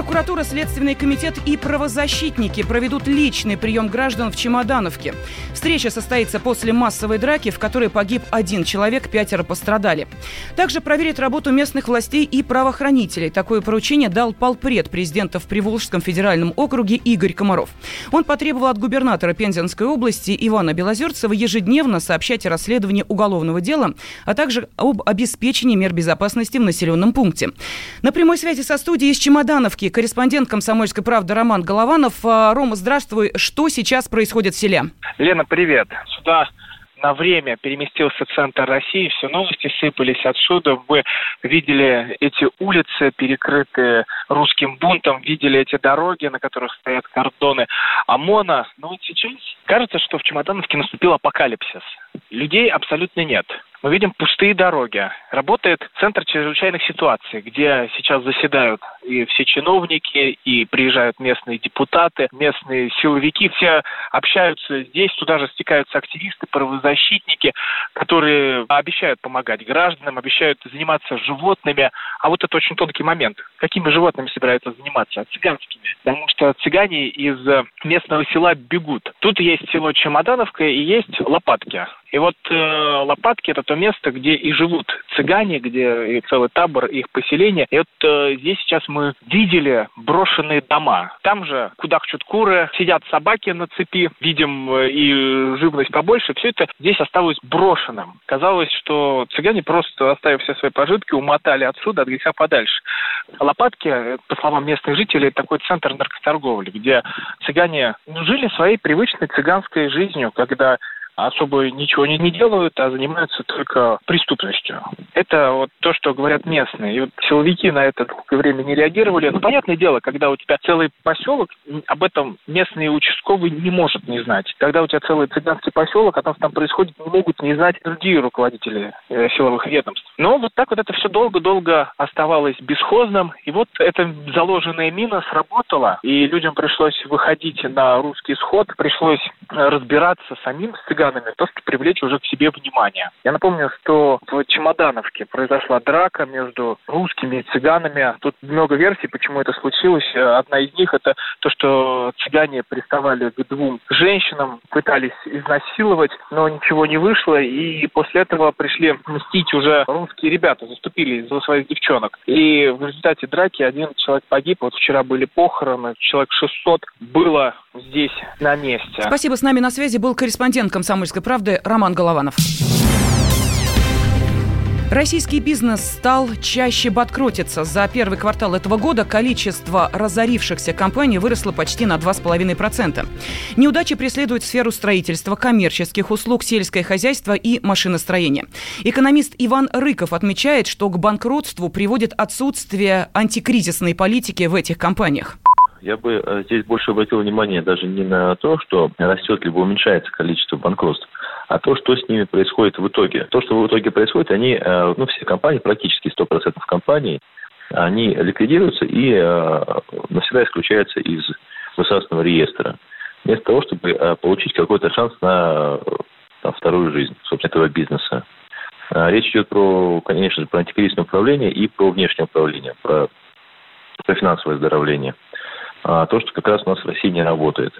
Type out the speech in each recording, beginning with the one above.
Прокуратура, Следственный комитет и правозащитники проведут личный прием граждан в Чемодановке. Встреча состоится после массовой драки, в которой погиб один человек, пятеро пострадали. Также проверит работу местных властей и правоохранителей. Такое поручение дал полпред президента в Приволжском федеральном округе Игорь Комаров. Он потребовал от губернатора Пензенской области Ивана Белозерцева ежедневно сообщать о расследовании уголовного дела, а также об обеспечении мер безопасности в населенном пункте. На прямой связи со студией из Чемодановки корреспондент «Комсомольской правды» Роман Голованов. А, Рома, здравствуй. Что сейчас происходит в селе? Лена, привет. Сюда на время переместился центр России, все новости сыпались отсюда. Вы видели эти улицы, перекрытые русским бунтом, видели эти дороги, на которых стоят кордоны ОМОНа. Но вот сейчас кажется, что в Чемодановке наступил апокалипсис. Людей абсолютно нет мы видим пустые дороги. Работает Центр чрезвычайных ситуаций, где сейчас заседают и все чиновники, и приезжают местные депутаты, местные силовики. Все общаются здесь, туда же стекаются активисты, правозащитники, которые обещают помогать гражданам, обещают заниматься животными. А вот это очень тонкий момент. Какими животными собираются заниматься? Цыганскими. Потому что цыгане из местного села бегут. Тут есть село Чемодановка и есть Лопатки. И вот э, Лопатки – это то место, где и живут цыгане, где и целый табор их поселения. И вот э, здесь сейчас мы видели брошенные дома. Там же кудахчут куры, сидят собаки на цепи, видим э, и живность побольше. Все это здесь осталось брошенным. Казалось, что цыгане просто, оставив все свои пожитки, умотали отсюда, от греха подальше. Лопатки, по словам местных жителей, такой центр наркоторговли, где цыгане жили своей привычной цыганской жизнью, когда особо ничего не, не делают, а занимаются только преступностью. Это вот то, что говорят местные. И вот силовики на это долгое время не реагировали. Ну, понятное дело, когда у тебя целый поселок, об этом местные участковые не может не знать. Когда у тебя целый цыганский поселок, том, что там происходит, не могут не знать другие руководители э, силовых ведомств. Но вот так вот это все долго-долго оставалось бесхозным. И вот эта заложенная мина сработала, и людям пришлось выходить на русский сход, пришлось разбираться самим с цыганами, то, что привлечь уже к себе внимание. Я напомню, что в Чемодановке произошла драка между русскими и цыганами. Тут много версий, почему это случилось. Одна из них это то, что цыгане приставали к двум женщинам, пытались изнасиловать, но ничего не вышло, и после этого пришли мстить уже русские ребята, заступили за своих девчонок. И в результате драки один человек погиб. Вот вчера были похороны, человек 600 было здесь на месте. Спасибо. С нами на связи был корреспондент «Комсомольской правды» Роман Голованов. Российский бизнес стал чаще банкротиться. За первый квартал этого года количество разорившихся компаний выросло почти на 2,5%. Неудачи преследуют сферу строительства, коммерческих услуг, сельское хозяйство и машиностроение. Экономист Иван Рыков отмечает, что к банкротству приводит отсутствие антикризисной политики в этих компаниях. Я бы э, здесь больше обратил внимание даже не на то, что растет либо уменьшается количество банкротств, а то, что с ними происходит в итоге. То, что в итоге происходит, они, э, ну, все компании, практически 100% компаний, они ликвидируются и э, навсегда исключаются из государственного реестра. Вместо того, чтобы получить какой-то шанс на там, вторую жизнь, собственно, этого бизнеса. Речь идет про, конечно же, про антикризисное управление и про внешнее управление, про, про финансовое оздоровление то, что как раз у нас в России не работает.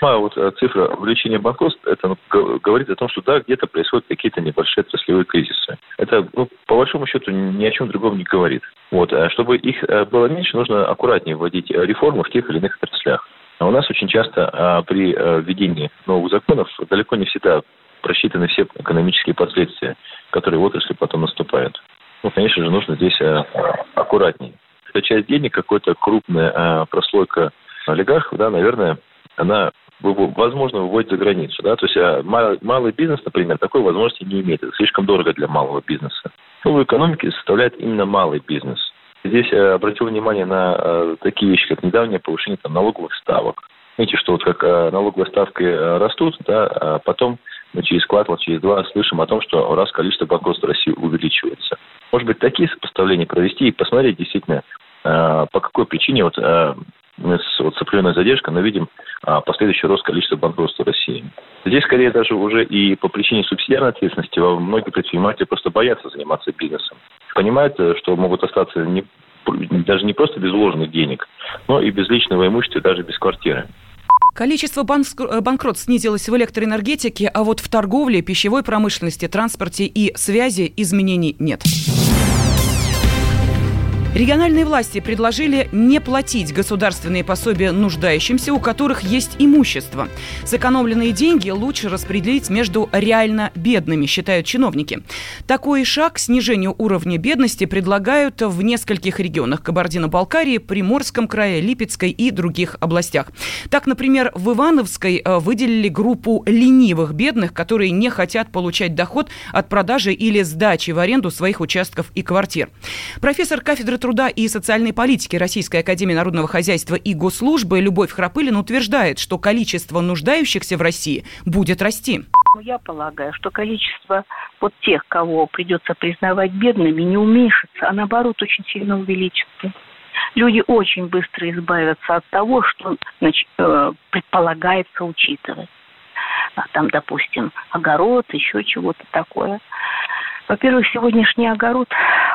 А вот э, цифра увеличения банкротств, это говорит о том, что да, где-то происходят какие-то небольшие отраслевые кризисы. Это, ну, по большому счету, ни о чем другом не говорит. Вот. А чтобы их э, было меньше, нужно аккуратнее вводить реформы в тех или иных отраслях. А у нас очень часто а, при а, введении новых законов далеко не всегда просчитаны все экономические последствия, которые в отрасли потом наступают. Ну, конечно же, нужно здесь а, аккуратнее эта часть денег, какая-то крупная э, прослойка олигархов, да, наверное, она возможно выводит за границу. Да? То есть а малый, бизнес, например, такой возможности не имеет. Это слишком дорого для малого бизнеса. Новую экономике составляет именно малый бизнес. Здесь я обратил внимание на э, такие вещи, как недавнее повышение там, налоговых ставок. Видите, что вот как э, налоговые ставки э, растут, да, а потом мы через квартал, через два слышим о том, что раз количество банкротств в России увеличивается. Может быть, такие сопоставления провести и посмотреть действительно, э, по какой причине вот э, мы с, вот, с определенной задержкой, но видим а, последующий рост количества банкротств в России. Здесь, скорее, даже уже и по причине субсидиарной ответственности многие предприниматели просто боятся заниматься бизнесом. Понимают, э, что могут остаться не, даже не просто без вложенных денег, но и без личного имущества, даже без квартиры. Количество банкротств снизилось в электроэнергетике, а вот в торговле, пищевой промышленности, транспорте и связи изменений нет. Региональные власти предложили не платить государственные пособия нуждающимся, у которых есть имущество. Сэкономленные деньги лучше распределить между реально бедными, считают чиновники. Такой шаг к снижению уровня бедности предлагают в нескольких регионах Кабардино-Балкарии, Приморском крае, Липецкой и других областях. Так, например, в Ивановской э, выделили группу ленивых бедных, которые не хотят получать доход от продажи или сдачи в аренду своих участков и квартир. Профессор кафедры труда и социальной политики Российской Академии Народного Хозяйства и Госслужбы Любовь Храпылина утверждает, что количество нуждающихся в России будет расти. Ну, я полагаю, что количество вот тех, кого придется признавать бедными, не уменьшится, а наоборот очень сильно увеличится. Люди очень быстро избавятся от того, что значит, э, предполагается учитывать. А там, допустим, огород, еще чего-то такое. Во-первых, сегодняшний огород,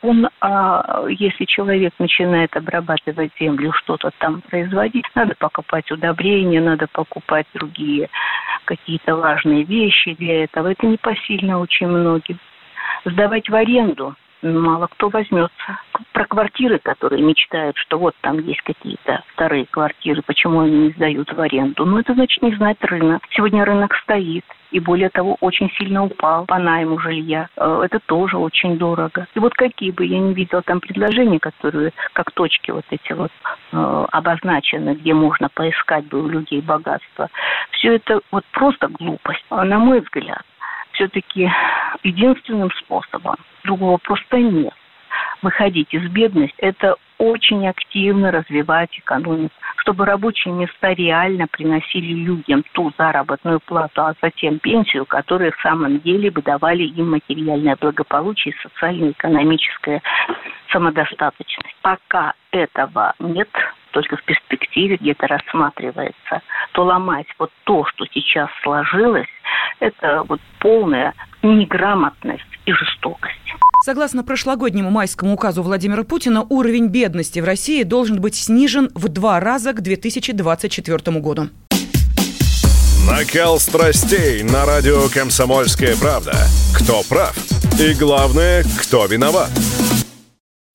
он, а, если человек начинает обрабатывать землю, что-то там производить, надо покупать удобрения, надо покупать другие какие-то важные вещи для этого. Это непосильно очень многим. Сдавать в аренду – мало кто возьмется. Про квартиры, которые мечтают, что вот там есть какие-то старые квартиры, почему они не сдают в аренду. Ну, это значит не знать рынок. Сегодня рынок стоит. И более того, очень сильно упал по найму жилья. Э, это тоже очень дорого. И вот какие бы я не видела там предложения, которые как точки вот эти вот э, обозначены, где можно поискать бы у людей богатство, все это вот просто глупость, на мой взгляд все-таки единственным способом, другого просто нет, выходить из бедности, это очень активно развивать экономику, чтобы рабочие места реально приносили людям ту заработную плату, а затем пенсию, которые в самом деле бы давали им материальное благополучие и социально-экономическая самодостаточность. Пока этого нет, только в перспективе где-то рассматривается, то ломать вот то, что сейчас сложилось, это вот полная неграмотность и жестокость. Согласно прошлогоднему майскому указу Владимира Путина, уровень бедности в России должен быть снижен в два раза к 2024 году. Накал страстей на радио «Комсомольская правда». Кто прав? И главное, кто виноват?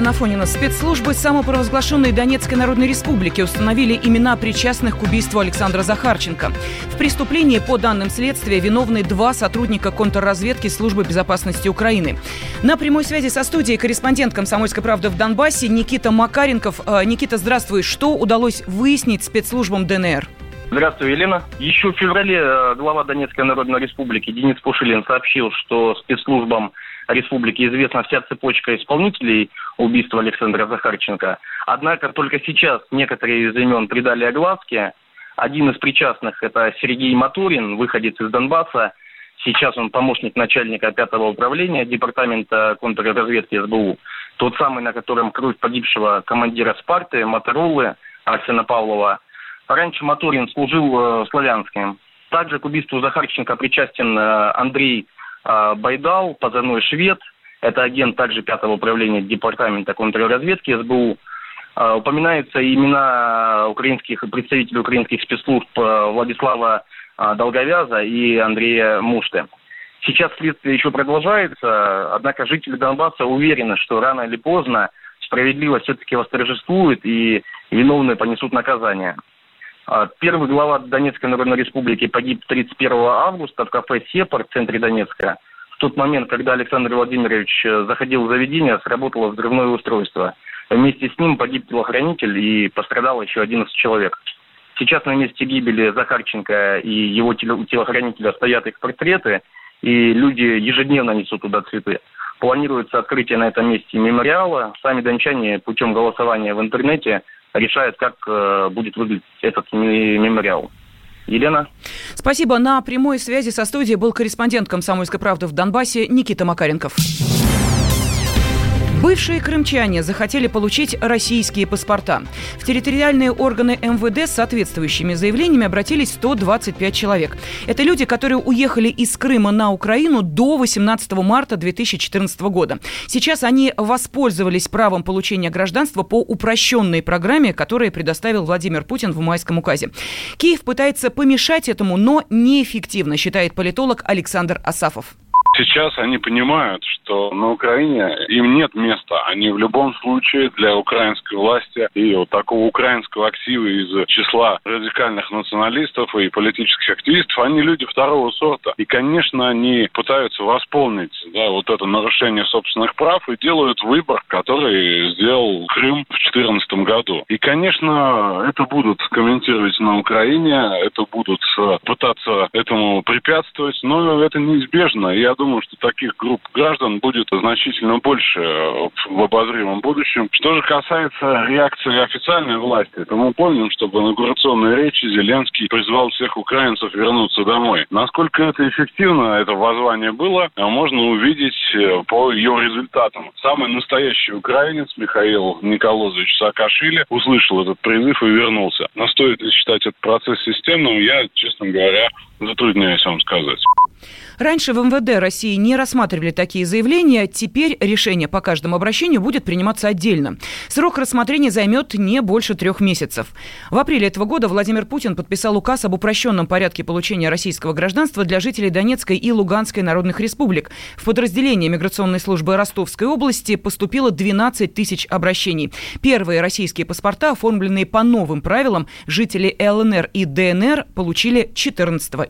Студии Елена Афонина. Спецслужбы самопровозглашенной Донецкой Народной Республики установили имена причастных к убийству Александра Захарченко. В преступлении, по данным следствия, виновны два сотрудника контрразведки Службы безопасности Украины. На прямой связи со студией корреспондент «Комсомольской правды» в Донбассе Никита Макаренков. Э, Никита, здравствуй. Что удалось выяснить спецслужбам ДНР? Здравствуй, Елена. Еще в феврале э, глава Донецкой Народной Республики Денис Пушилин сообщил, что спецслужбам республики известна вся цепочка исполнителей убийства Александра Захарченко. Однако только сейчас некоторые из имен придали огласке. Один из причастных – это Сергей Матурин, выходец из Донбасса. Сейчас он помощник начальника пятого управления департамента контрразведки СБУ. Тот самый, на котором кровь погибшего командира Спарты, Моторолы, Арсена Павлова. Раньше Моторин служил э, в Славянске. Также к убийству Захарченко причастен э, Андрей Байдал, позывной «Швед». Это агент также пятого управления департамента контрразведки СБУ. А, упоминаются имена украинских представителей украинских спецслужб а, Владислава Долговяза и Андрея Мушты. Сейчас следствие еще продолжается, однако жители Донбасса уверены, что рано или поздно справедливость все-таки восторжествует и виновные понесут наказание. А, первый глава Донецкой Народной Республики погиб 31 августа в кафе «Сепар» в центре Донецка. В тот момент, когда Александр Владимирович э, заходил в заведение, сработало взрывное устройство. Вместе с ним погиб телохранитель и пострадал еще 11 человек. Сейчас на месте гибели Захарченко и его телохранителя стоят их портреты, и люди ежедневно несут туда цветы. Планируется открытие на этом месте мемориала. Сами дончане путем голосования в интернете решают, как э, будет выглядеть этот мемориал. Елена. Спасибо. На прямой связи со студией был корреспондент «Комсомольской правды» в Донбассе Никита Макаренков. Бывшие крымчане захотели получить российские паспорта. В территориальные органы МВД с соответствующими заявлениями обратились 125 человек. Это люди, которые уехали из Крыма на Украину до 18 марта 2014 года. Сейчас они воспользовались правом получения гражданства по упрощенной программе, которую предоставил Владимир Путин в майском указе. Киев пытается помешать этому, но неэффективно, считает политолог Александр Асафов. Сейчас они понимают, что на Украине им нет места. Они в любом случае для украинской власти и вот такого украинского актива из числа радикальных националистов и политических активистов, они люди второго сорта. И, конечно, они пытаются восполнить да, вот это нарушение собственных прав и делают выбор, который сделал Крым в 2014 году. И, конечно, это будут комментировать на Украине, это будут э, пытаться этому препятствовать, но это неизбежно. Я думаю, что таких групп граждан будет значительно больше э, в обозримом будущем. Что же касается реакции официальной власти, то мы помним, что в инаугурационной речи Зеленский призвал всех украинцев вернуться домой. Насколько это эффективно, это воззвание было, а можно увидеть э, по ее результатам. Самый настоящий украинец Михаил Николозович Саакашвили услышал этот призыв и вернулся. Но стоит ли считать этот процесс системным, я, честно говоря, затрудняюсь вам сказать. Раньше в МВД России не рассматривали такие заявления. Теперь решение по каждому обращению будет приниматься отдельно. Срок рассмотрения займет не больше трех месяцев. В апреле этого года Владимир Путин подписал указ об упрощенном порядке получения российского гражданства для жителей Донецкой и Луганской народных республик. В подразделение миграционной службы Ростовской области поступило 12 тысяч обращений. Первые российские паспорта, оформленные по новым правилам, жители ЛНР и ДНР получили 14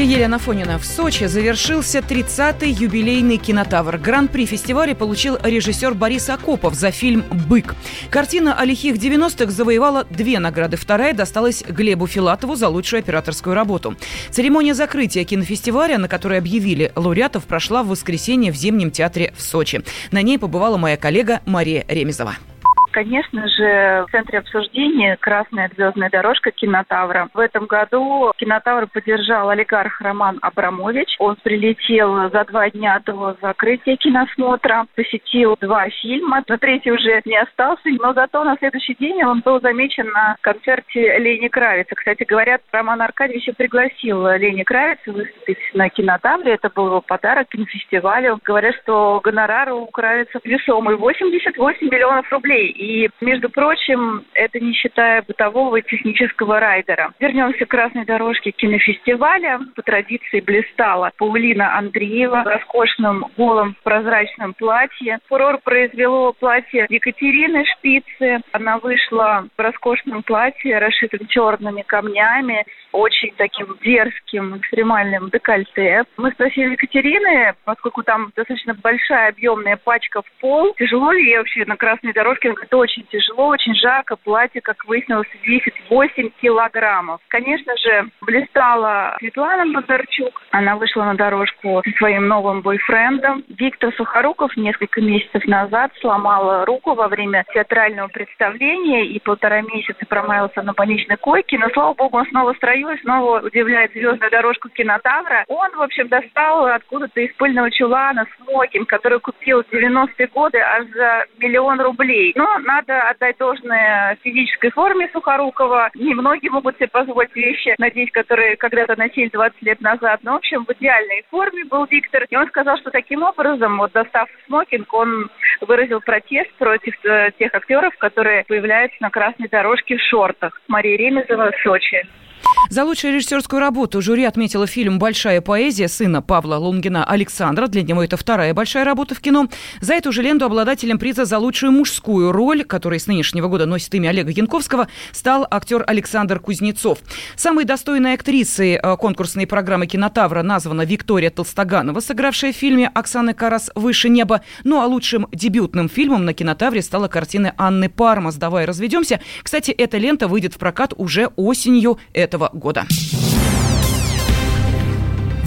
Студии Елена Фонина. В Сочи завершился 30-й юбилейный кинотавр. Гран-при фестиваля получил режиссер Борис Акопов за фильм «Бык». Картина о лихих 90-х завоевала две награды. Вторая досталась Глебу Филатову за лучшую операторскую работу. Церемония закрытия кинофестиваля, на которой объявили лауреатов, прошла в воскресенье в Зимнем театре в Сочи. На ней побывала моя коллега Мария Ремезова. Конечно же, в центре обсуждения красная звездная дорожка кинотавра. В этом году кинотавр поддержал олигарх Роман Абрамович. Он прилетел за два дня до закрытия киносмотра, посетил два фильма. На третий уже не остался, но зато на следующий день он был замечен на концерте Лени Кравица. Кстати, говорят, Роман Аркадьевич пригласил Лени Кравица выступить на кинотавре. Это был его подарок кинофестивалю. Говорят, что гонорар у Кравица весомый 88 миллионов рублей. И, между прочим, это не считая бытового и технического райдера. Вернемся к красной дорожке кинофестиваля. По традиции блистала Паулина Андреева в роскошном голом прозрачном платье. Фурор произвело платье Екатерины Шпицы. Она вышла в роскошном платье, расшитым черными камнями, очень таким дерзким, экстремальным декольте. Мы спросили Екатерины, поскольку там достаточно большая объемная пачка в пол, тяжело ли ей вообще на красной дорожке? Говорит, очень тяжело, очень жарко, платье, как выяснилось, весит 8 килограммов. Конечно же, блистала Светлана Бондарчук. Она вышла на дорожку со своим новым бойфрендом. Виктор Сухоруков несколько месяцев назад сломала руку во время театрального представления и полтора месяца промаялся на больничной койке, но, слава богу, он снова в и снова удивляет звездную дорожку кинотавра. Он, в общем, достал откуда-то из пыльного чулана смокинг, который купил в 90-е годы аж за миллион рублей. Но надо отдать должное физической форме Сухорукова. Немногие могут себе позволить вещи, надеюсь, которые когда-то носили 20 лет назад. Но, в общем, в идеальной форме был Виктор. И он сказал, что таким образом, вот достав смокинг, он выразил протест против э, тех актеров, которые появляются на красной дорожке в шортах. Мария Ремезова, Сочи. За лучшую режиссерскую работу жюри отметила фильм «Большая поэзия» сына Павла Лунгина Александра. Для него это вторая большая работа в кино. За эту же ленту обладателем приза за лучшую мужскую роль, который с нынешнего года носит имя Олега Янковского, стал актер Александр Кузнецов. Самой достойной актрисой э, конкурсной программы «Кинотавра» названа Виктория Толстоганова, сыгравшая в фильме «Оксаны Карас. Выше неба». Ну а лучшим дебютным фильмом на «Кинотавре» стала картина Анны Пармас «Давай разведемся». Кстати, эта лента выйдет в прокат уже осенью этого года.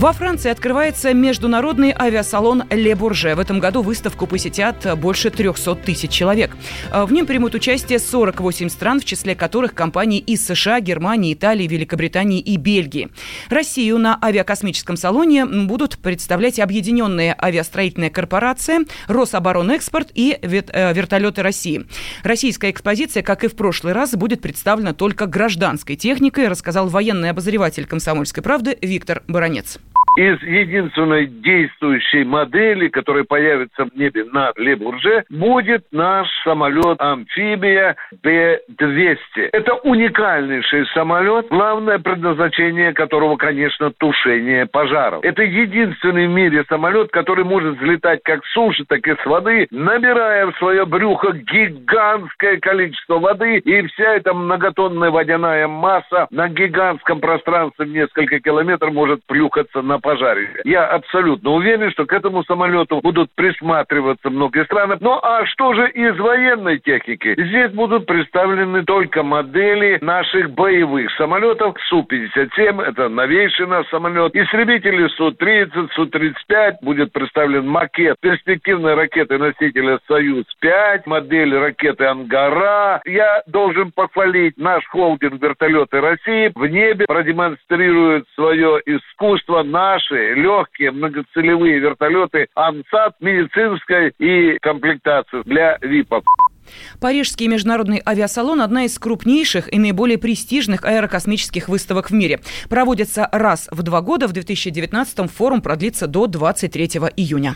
Во Франции открывается международный авиасалон «Ле Бурже». В этом году выставку посетят больше 300 тысяч человек. В нем примут участие 48 стран, в числе которых компании из США, Германии, Италии, Великобритании и Бельгии. Россию на авиакосмическом салоне будут представлять Объединенная авиастроительная корпорация, Рособоронэкспорт и э, вертолеты России. Российская экспозиция, как и в прошлый раз, будет представлена только гражданской техникой, рассказал военный обозреватель «Комсомольской правды» Виктор Баранец из единственной действующей модели, которая появится в небе над Лебурже, будет наш самолет-амфибия Б-200. Это уникальнейший самолет, главное предназначение которого, конечно, тушение пожаров. Это единственный в мире самолет, который может взлетать как с суши, так и с воды, набирая в свое брюхо гигантское количество воды, и вся эта многотонная водяная масса на гигантском пространстве в несколько километров может плюхаться на пожаре. Я абсолютно уверен, что к этому самолету будут присматриваться многие страны. Ну а что же из военной техники? Здесь будут представлены только модели наших боевых самолетов Су-57, это новейший наш самолет, истребители Су-30, Су-35, будет представлен макет перспективной ракеты-носителя Союз-5, модель ракеты Ангара. Я должен похвалить наш холдинг вертолеты России. В небе продемонстрирует свое искусство наши легкие многоцелевые вертолеты «Ансат» медицинской и комплектации для ВИПов. Парижский международный авиасалон – одна из крупнейших и наиболее престижных аэрокосмических выставок в мире. Проводится раз в два года. В 2019 форум продлится до 23 июня.